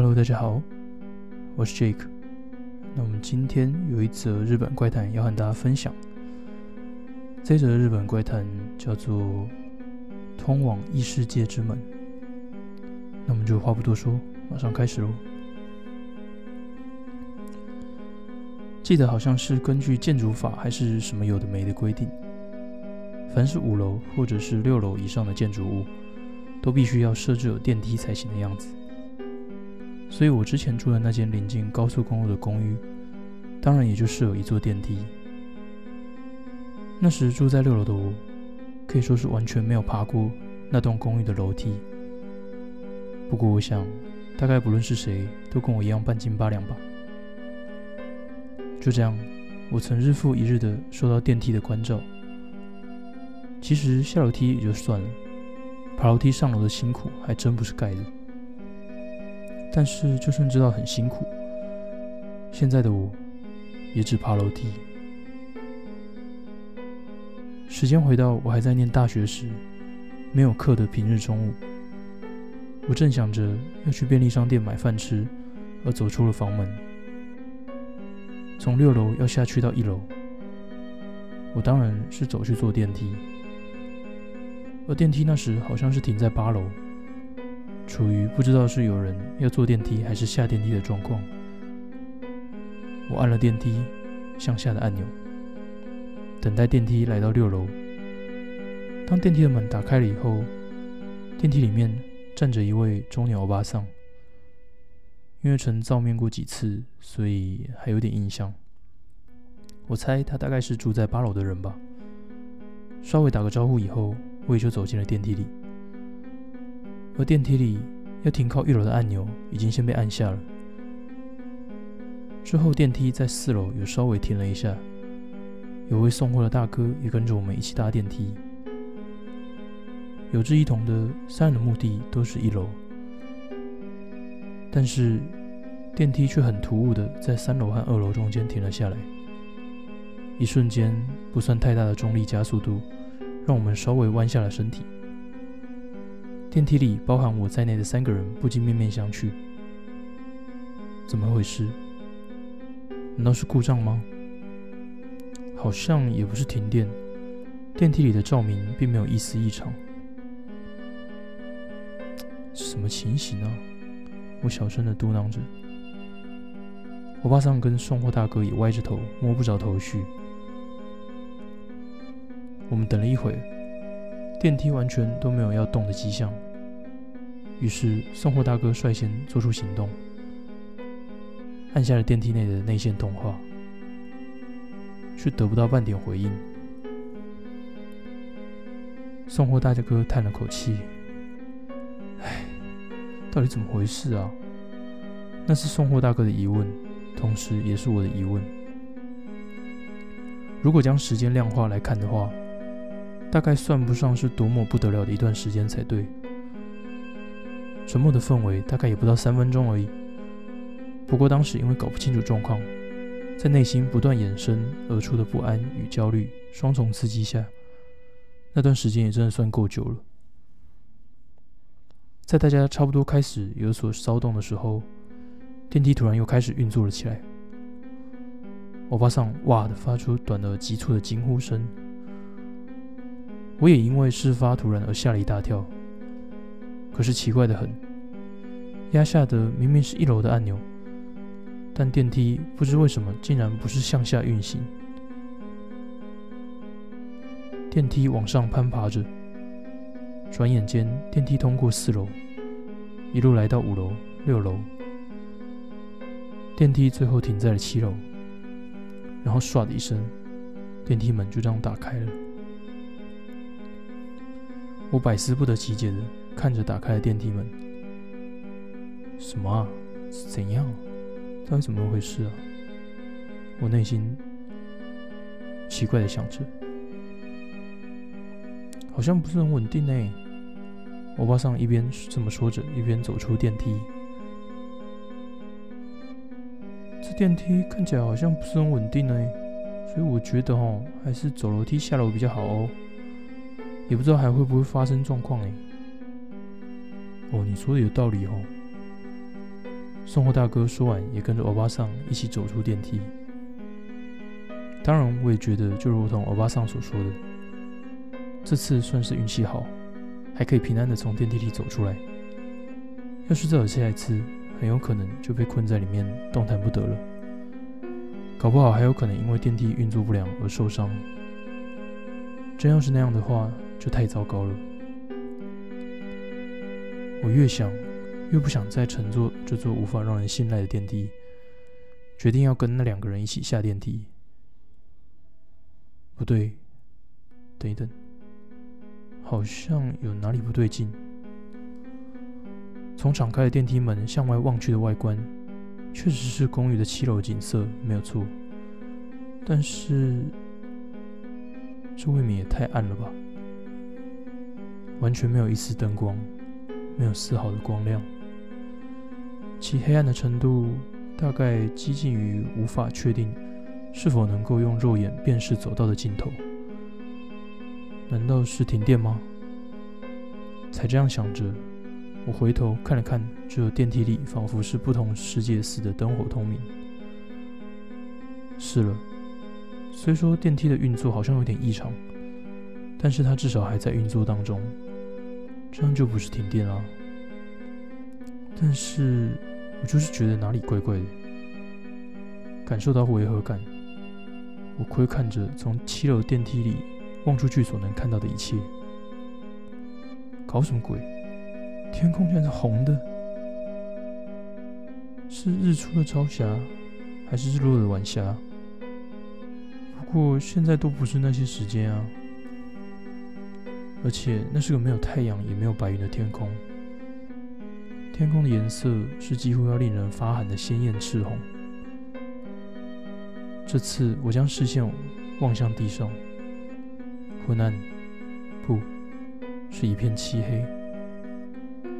Hello，大家好，我是 Jake。那我们今天有一则日本怪谈要和大家分享。这则日本怪谈叫做《通往异世界之门》。那我们就话不多说，马上开始喽。记得好像是根据建筑法还是什么有的没的规定，凡是五楼或者是六楼以上的建筑物，都必须要设置有电梯才行的样子。所以我之前住的那间临近高速公路的公寓，当然也就设有一座电梯。那时住在六楼的我，可以说是完全没有爬过那栋公寓的楼梯。不过我想，大概不论是谁，都跟我一样半斤八两吧。就这样，我曾日复一日的受到电梯的关照。其实下楼梯也就算了，爬楼梯上楼的辛苦还真不是盖的。但是就算知道很辛苦，现在的我也只爬楼梯。时间回到我还在念大学时，没有课的平日中午，我正想着要去便利商店买饭吃，而走出了房门。从六楼要下去到一楼，我当然是走去坐电梯，而电梯那时好像是停在八楼，处于不知道是有人要坐电梯还是下电梯的状况。我按了电梯向下的按钮，等待电梯来到六楼。当电梯的门打开了以后，电梯里面站着一位中年欧巴桑。因为曾照面过几次，所以还有点印象。我猜他大概是住在八楼的人吧。稍微打个招呼以后，我也就走进了电梯里。而电梯里要停靠一楼的按钮已经先被按下了。之后电梯在四楼有稍微停了一下，有位送货的大哥也跟着我们一起搭电梯。有志一同的三人的目的都是一楼。但是，电梯却很突兀的在三楼和二楼中间停了下来。一瞬间，不算太大的重力加速度，让我们稍微弯下了身体。电梯里包含我在内的三个人不禁面面相觑。怎么回事？难道是故障吗？好像也不是停电，电梯里的照明并没有一丝异常。什么情形呢？我小声的嘟囔着，我爸桑跟送货大哥也歪着头，摸不着头绪。我们等了一会，电梯完全都没有要动的迹象。于是送货大哥率先做出行动，按下了电梯内的内线通话，却得不到半点回应。送货大哥叹了口气。哎到底怎么回事啊？那是送货大哥的疑问，同时也是我的疑问。如果将时间量化来看的话，大概算不上是多么不得了的一段时间才对。沉默的氛围大概也不到三分钟而已。不过当时因为搞不清楚状况，在内心不断衍生而出的不安与焦虑双重刺激下，那段时间也真的算够久了。在大家差不多开始有所骚动的时候，电梯突然又开始运作了起来。欧巴桑哇的发出短而急促的惊呼声，我也因为事发突然而吓了一大跳。可是奇怪的很，压下的明明是一楼的按钮，但电梯不知为什么竟然不是向下运行，电梯往上攀爬着。转眼间，电梯通过四楼，一路来到五楼、六楼，电梯最后停在了七楼。然后唰的一声，电梯门就这样打开了。我百思不得其解的看着打开的电梯门，什么啊？怎样？到底怎么回事啊？我内心奇怪的想着。好像不是很稳定呢。欧巴桑一边这么说着，一边走出电梯。这电梯看起来好像不是很稳定呢，所以我觉得哦，还是走楼梯下楼比较好哦。也不知道还会不会发生状况哎。哦，你说的有道理哦。送货大哥说完，也跟着欧巴桑一起走出电梯。当然，我也觉得，就如同欧巴桑所说的，这次算是运气好，还可以平安的从电梯里走出来。要是再有下一次，很有可能就被困在里面，动弹不得了。搞不好还有可能因为电梯运作不良而受伤。真要是那样的话，就太糟糕了。我越想，越不想再乘坐这座无法让人信赖的电梯，决定要跟那两个人一起下电梯。不对，等一等，好像有哪里不对劲。从敞开的电梯门向外望去的外观，确实是公寓的七楼景色，没有错。但是，这未免也太暗了吧？完全没有一丝灯光，没有丝毫的光亮，其黑暗的程度大概接近于无法确定是否能够用肉眼辨识走道的尽头。难道是停电吗？才这样想着，我回头看了看这电梯里仿佛是不同世界似的灯火通明。是了。虽说电梯的运作好像有点异常，但是它至少还在运作当中，这样就不是停电啊。但是我就是觉得哪里怪怪的，感受到违和感。我窥看着从七楼电梯里望出去所能看到的一切，搞什么鬼？天空竟然是红的，是日出的朝霞，还是日落的晚霞？不过现在都不是那些时间啊，而且那是个没有太阳也没有白云的天空，天空的颜色是几乎要令人发寒的鲜艳赤红。这次我将视线望向地上，昏暗，不是一片漆黑，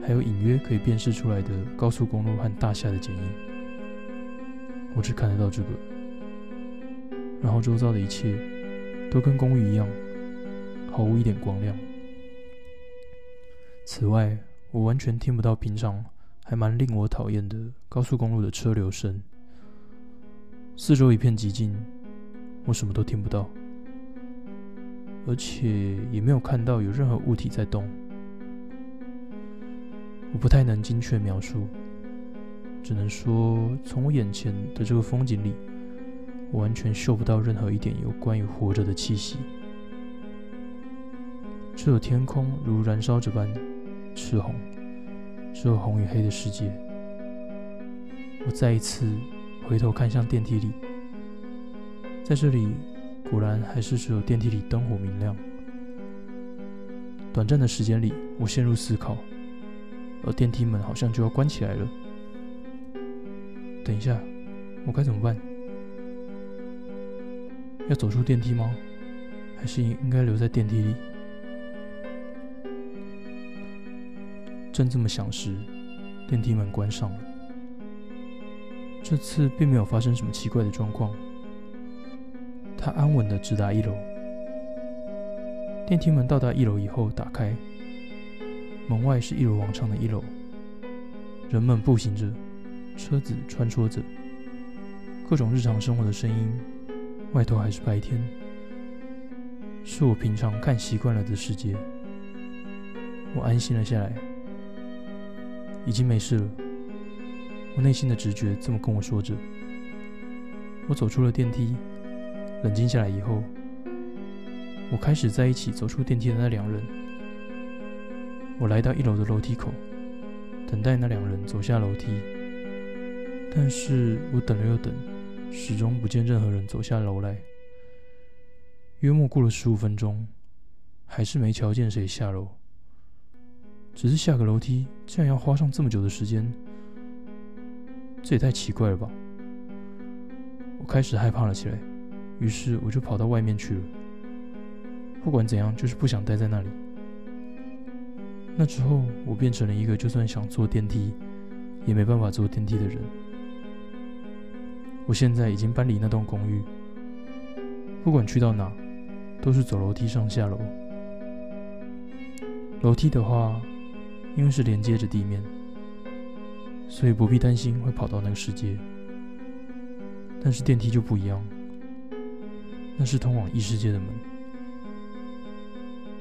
还有隐约可以辨识出来的高速公路和大厦的剪影，我只看得到这个。然后周遭的一切都跟公寓一样，毫无一点光亮。此外，我完全听不到平常还蛮令我讨厌的高速公路的车流声。四周一片寂静，我什么都听不到，而且也没有看到有任何物体在动。我不太能精确描述，只能说从我眼前的这个风景里。我完全嗅不到任何一点有关于活着的气息，只有天空如燃烧着般赤红，只有红与黑的世界。我再一次回头看向电梯里，在这里果然还是只有电梯里灯火明亮。短暂的时间里，我陷入思考，而电梯门好像就要关起来了。等一下，我该怎么办？要走出电梯吗？还是应该留在电梯里？正这么想时，电梯门关上了。这次并没有发生什么奇怪的状况，他安稳的直达一楼。电梯门到达一楼以后打开，门外是一如往常的一楼，人们步行着，车子穿梭着，各种日常生活的声音。外头还是白天，是我平常看习惯了的世界。我安心了下来，已经没事了。我内心的直觉这么跟我说着。我走出了电梯，冷静下来以后，我开始在一起走出电梯的那两人。我来到一楼的楼梯口，等待那两人走下楼梯。但是我等了又等。始终不见任何人走下楼来。约莫过了十五分钟，还是没瞧见谁下楼。只是下个楼梯，竟然要花上这么久的时间，这也太奇怪了吧！我开始害怕了起来，于是我就跑到外面去了。不管怎样，就是不想待在那里。那之后，我变成了一个就算想坐电梯，也没办法坐电梯的人。我现在已经搬离那栋公寓，不管去到哪，都是走楼梯上下楼。楼梯的话，因为是连接着地面，所以不必担心会跑到那个世界。但是电梯就不一样，那是通往异世界的门，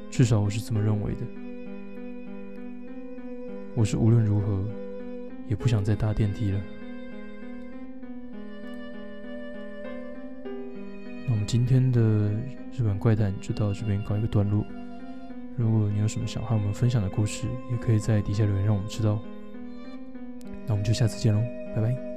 至少我是这么认为的。我是无论如何也不想再搭电梯了。那我们今天的日本怪谈就到这边告一个段落。如果你有什么想和我们分享的故事，也可以在底下留言让我们知道。那我们就下次见喽，拜拜。